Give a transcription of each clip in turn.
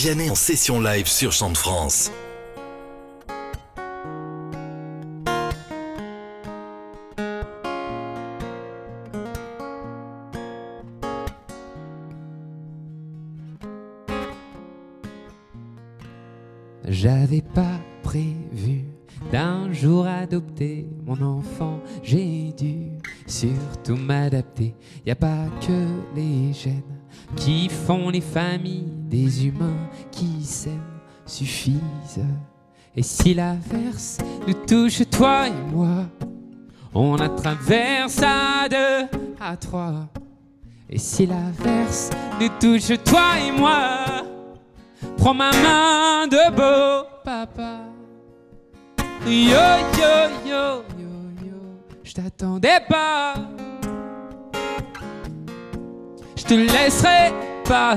Vianney en session live sur Chant de France. J'avais pas prévu d'un jour adopter mon enfant, j'ai dû surtout m'adapter. Y a pas que les gènes qui font les familles des humains qui s'aiment suffisent. Et si l'averse nous touche, toi et moi, on la traverse à deux, à trois. Et si l'averse nous touche, toi et moi, prends ma main de beau papa. Yo yo yo yo yo, je t'attendais pas. Je te laisserai pas.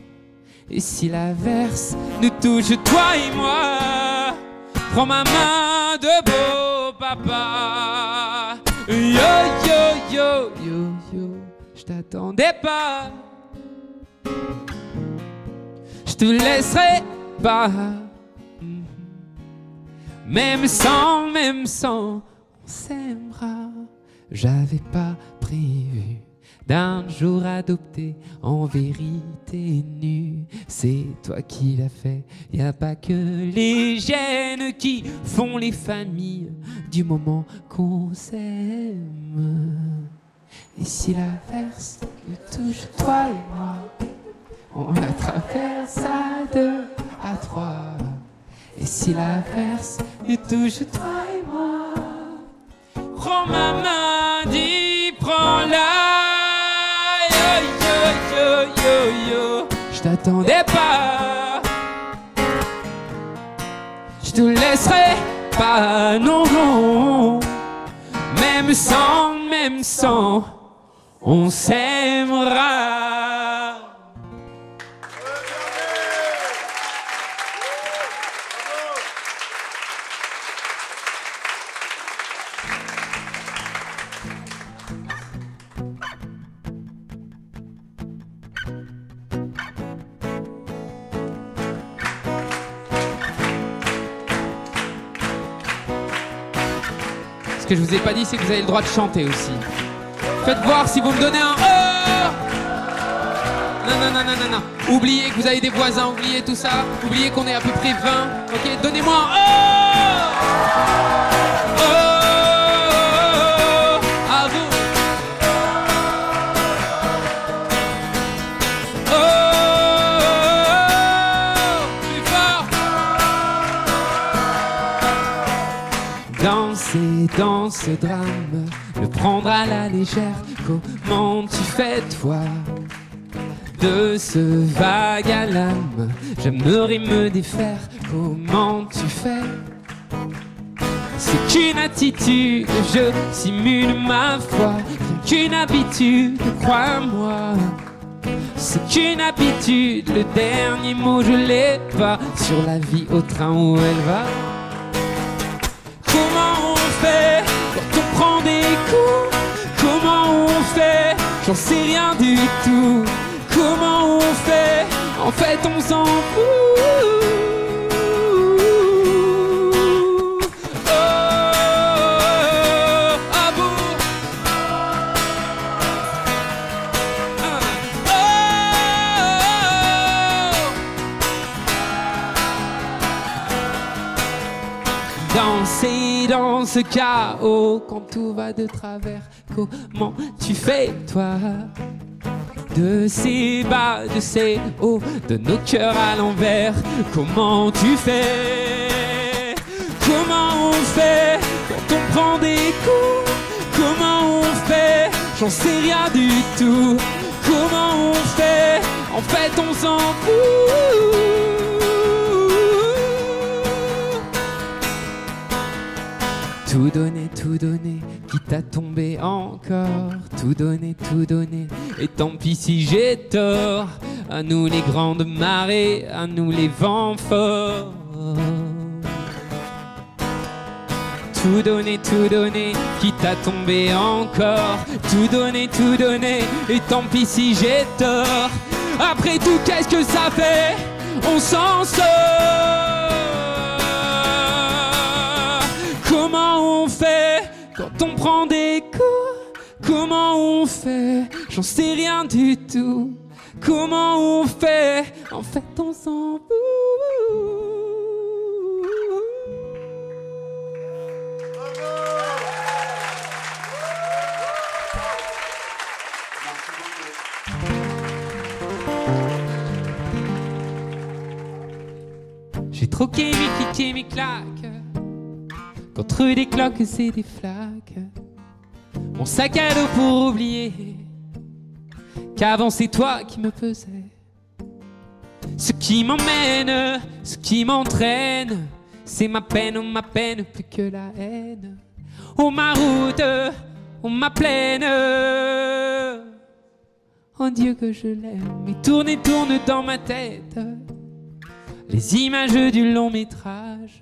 Et si l'averse nous touche toi et moi, prends ma main de beau papa. Yo yo yo yo yo, je t'attendais pas. Je te laisserai pas. Même sans, même sans, on s'aimera. J'avais pas prévu d'un jour adopté en vérité nue. C'est toi qui l'as fait. Y a pas que les gènes qui font les familles du moment qu'on s'aime. Et si l'averse nous touche, toi et moi, on la traverse à deux, à trois. Et si l'averse nous touche, toi et moi, prends ma main, je t'attendais pas. Je te laisserai pas, non, non. Même sans, même sans, on s'aimera. Que je vous ai pas dit, c'est que vous avez le droit de chanter aussi. Faites voir si vous me donnez un E. Non, non, non, non, non, non. Oubliez que vous avez des voisins, oubliez tout ça. Oubliez qu'on est à peu près 20. Ok, donnez-moi un E. dans ce drame, le prendre à la légère. Comment tu fais toi de ce vague à l'âme? J'aimerais me défaire. Comment tu fais? C'est qu'une attitude, je simule ma foi. Rien qu'une habitude, crois-moi. C'est qu'une habitude, le dernier mot je l'ai pas sur la vie au train où elle va. J'en sais rien du tout. Comment on fait? En fait, on s'en fout. Ce chaos quand tout va de travers. Comment tu fais, toi? De ces bas, de ces hauts, de nos cœurs à l'envers. Comment tu fais? Comment on fait quand on prend des coups? Comment on fait? J'en sais rien du tout. Comment on fait? En fait, on s'en fout. Tout donner, tout donner, quitte à tomber encore. Tout donner, tout donner, et tant pis si j'ai tort. À nous les grandes marées, à nous les vents forts. Tout donner, tout donner, quitte à tomber encore. Tout donner, tout donner, et tant pis si j'ai tort. Après tout, qu'est-ce que ça fait? On s'en sort. Fait quand on prend des coups Comment on fait? J'en sais rien du tout. Comment on fait? En fait, on s'en fout. J'ai troqué mes clics et mes claques des cloques et des flaques. Mon sac à dos pour oublier qu'avant c'est toi qui me pesais. Ce qui m'emmène, ce qui m'entraîne, c'est ma peine, oh ma peine plus que la haine. Oh ma route, oh ma plaine. Oh Dieu que je l'aime, et tourne et tourne dans ma tête les images du long métrage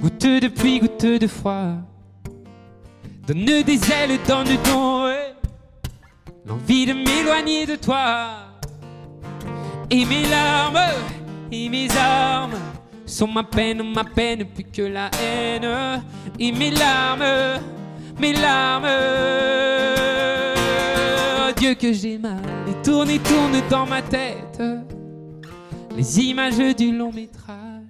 goutte de pluie, goutte de froid, donne des ailes, donne don, ouais, l'envie de m'éloigner de toi. Et mes larmes et mes armes sont ma peine, ma peine plus que la haine. Et mes larmes, mes larmes, oh Dieu que j'ai mal, et tourne et tourne dans ma tête. Les images du long métrage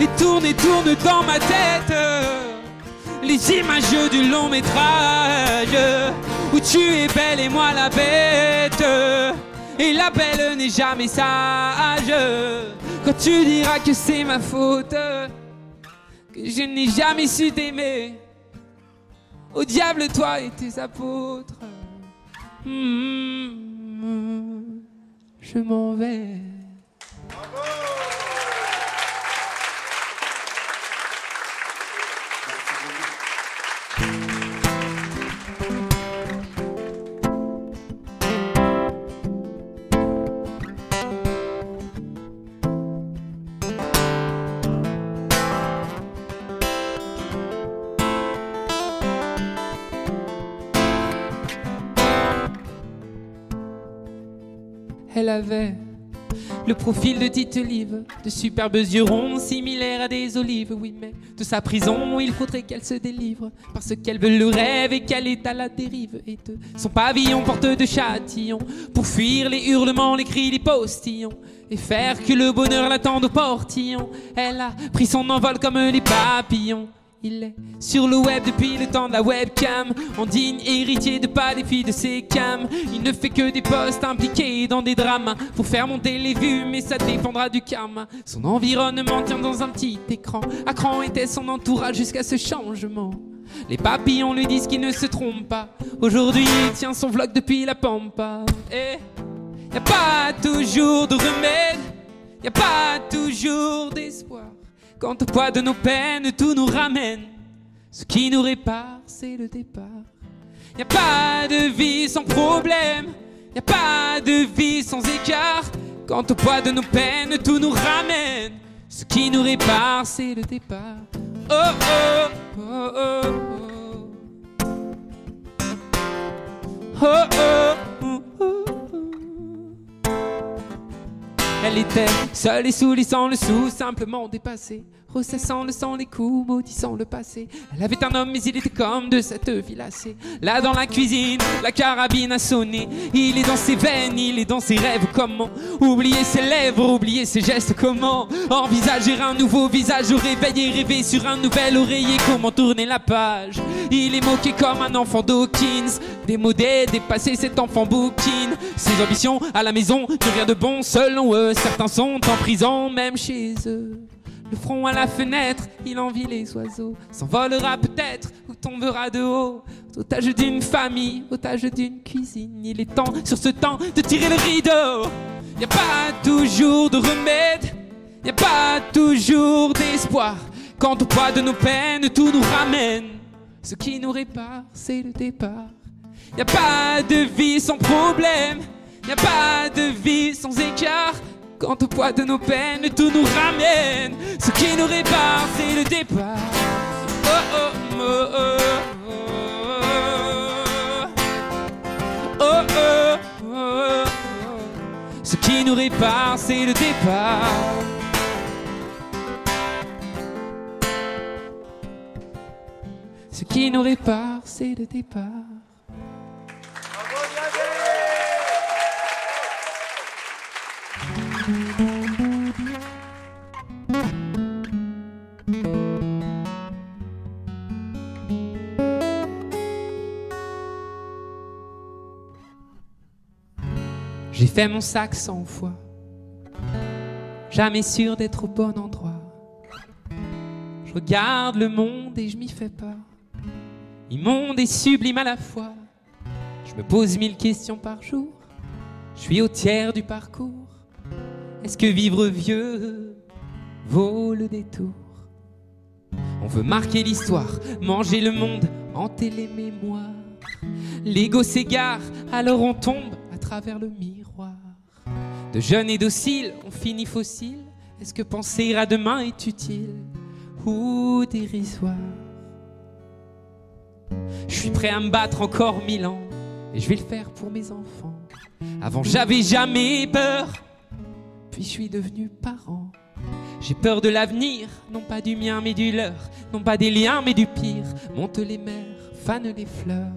et tourne et tourne dans ma tête. Les images du long métrage où tu es belle et moi la bête. Et la belle n'est jamais sage. Quand tu diras que c'est ma faute que je n'ai jamais su t'aimer. Au diable toi et tes apôtres. Hmm, je m'en vais Le profil de Tite Live, de superbes yeux ronds similaires à des olives. Oui, mais de sa prison, il faudrait qu'elle se délivre. Parce qu'elle veut le rêve et qu'elle est à la dérive. Et de son pavillon porte de châtillons pour fuir les hurlements, les cris des postillons. Et faire que le bonheur l'attende au portillon. Elle a pris son envol comme les papillons. Il est sur le web depuis le temps de la webcam, en digne héritier de pas des filles de ses cams. Il ne fait que des posts impliqués dans des drames pour faire monter les vues, mais ça dépendra du karma. Son environnement tient dans un petit écran. À cran était son entourage jusqu'à ce changement. Les papillons lui disent qu'il ne se trompe pas. Aujourd'hui, il tient son vlog depuis la pampa. Et y a pas toujours de remède, y a pas toujours d'espoir. Quand au poids de nos peines, tout nous ramène. Ce qui nous répare, c'est le départ. Y a pas de vie sans problème, y a pas de vie sans écart. Quand au poids de nos peines, tout nous ramène. Ce qui nous répare, c'est le départ. Oh oh, Seule et soulissant le sou, simplement dépassée. Ressassant le sang, les coups, maudissant le passé. Elle avait un homme, mais il était comme de cette vie lassée. Là dans la cuisine, la carabine a sonné. Il est dans ses veines, il est dans ses rêves. Comment oublier ses lèvres, oublier ses gestes? Comment envisager un nouveau visage? Au réveil et rêver sur un nouvel oreiller Comment tourner la page? Il est moqué comme un enfant Dawkins. Démodé, dépassé, cet enfant bouquine. Ses ambitions à la maison, ne rien de bon selon eux. Certains sont en prison, même chez eux. Le front à la fenêtre, il envie les oiseaux. S'envolera peut-être ou tombera de haut. Otage d'une famille, otage d'une cuisine. Il est temps sur ce temps de tirer le rideau. Y a pas toujours de remède, y a pas toujours d'espoir. Quand au poids de nos peines, tout nous ramène. Ce qui nous répare, c'est le départ. Y a pas de vie sans problème, y a pas de vie sans écart. Quand au poids de nos peines, tout nous ramène. Ce qui nous répare, c'est le départ. Oh oh, oh oh, oh oh, oh Ce qui nous répare, c'est le départ. Ce qui nous répare, c'est le départ. Fait mon sac cent fois, jamais sûr d'être au bon endroit. Je regarde le monde et je m'y fais pas. Immonde et sublime à la fois. Je me pose mille questions par jour. Je suis au tiers du parcours. Est-ce que vivre vieux vaut le détour? On veut marquer l'histoire, manger le monde, hanter les mémoires. L'ego s'égare, alors on tombe à travers le miroir. De jeunes et dociles, on finit fossile. Est-ce que penser à demain est utile? Ou dérisoire? Je suis prêt à me battre encore mille ans et je vais le faire pour mes enfants. Avant j'avais jamais peur, puis je suis devenu parent. J'ai peur de l'avenir, non pas du mien mais du leur, non pas des liens mais du pire. Monte les mers, fanent les fleurs.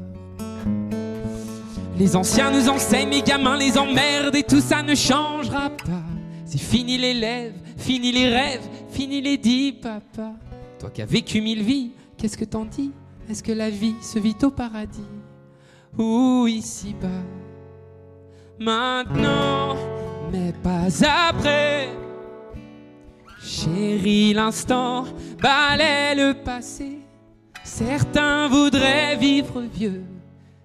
Les anciens nous enseignent, les gamins les emmerdent et tout ça ne changera pas. C'est fini les lèvres, fini les rêves, fini les dix papa. Toi qui as vécu mille vies, qu'est-ce que t'en dis? Est-ce que la vie se vit au paradis? Ou ici-bas? Maintenant, mais pas après. Chérie, l'instant balaie le passé. Certains voudraient vivre vieux,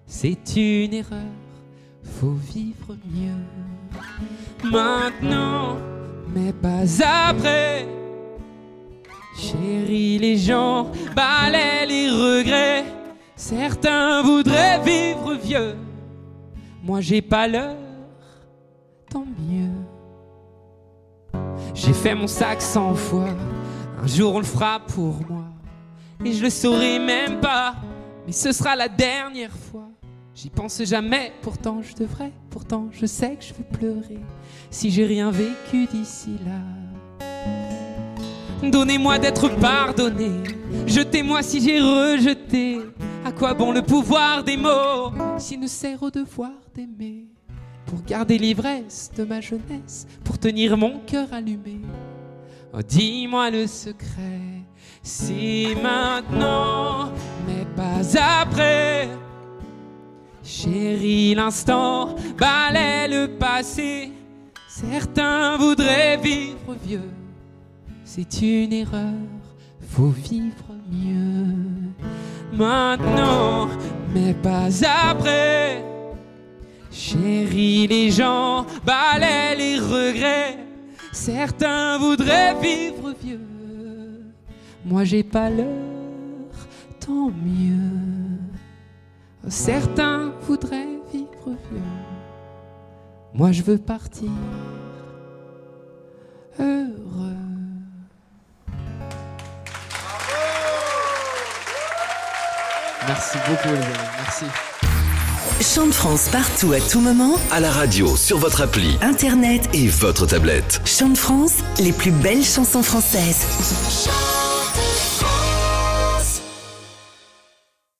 c'est une erreur, faut vivre mieux. Maintenant, mais pas après. Chérie, les gens balaient les regrets. Certains voudraient vivre vieux, moi j'ai pas l'heure, tant mieux. J'ai fait mon sac cent fois, un jour on le fera pour moi. Et je le saurai même pas, mais ce sera la dernière fois. J'y pense jamais, pourtant je devrais, pourtant je sais que je vais pleurer si j'ai rien vécu d'ici là. Donnez-moi d'être pardonné, jetez-moi si j'ai rejeté. À quoi bon le pouvoir des mots s'il ne sert au devoir d'aimer? Pour garder l'ivresse de ma jeunesse, pour tenir mon cœur allumé. Oh, dis-moi le secret, si maintenant, mais pas après. Chérie, l'instant balaie le passé. Certains voudraient vivre vieux, c'est une erreur, faut vivre mieux. Maintenant, mais pas après. Chérie, les gens balaient les regrets. Certains voudraient vivre vieux. Moi, j'ai pas l'heure, tant mieux. Certains voudraient vivre vieux. Moi, je veux partir heureux. Merci beaucoup. Merci. Chant de France partout à tout moment. À la radio, sur votre appli, internet et votre tablette. Chant de France, les plus belles chansons françaises.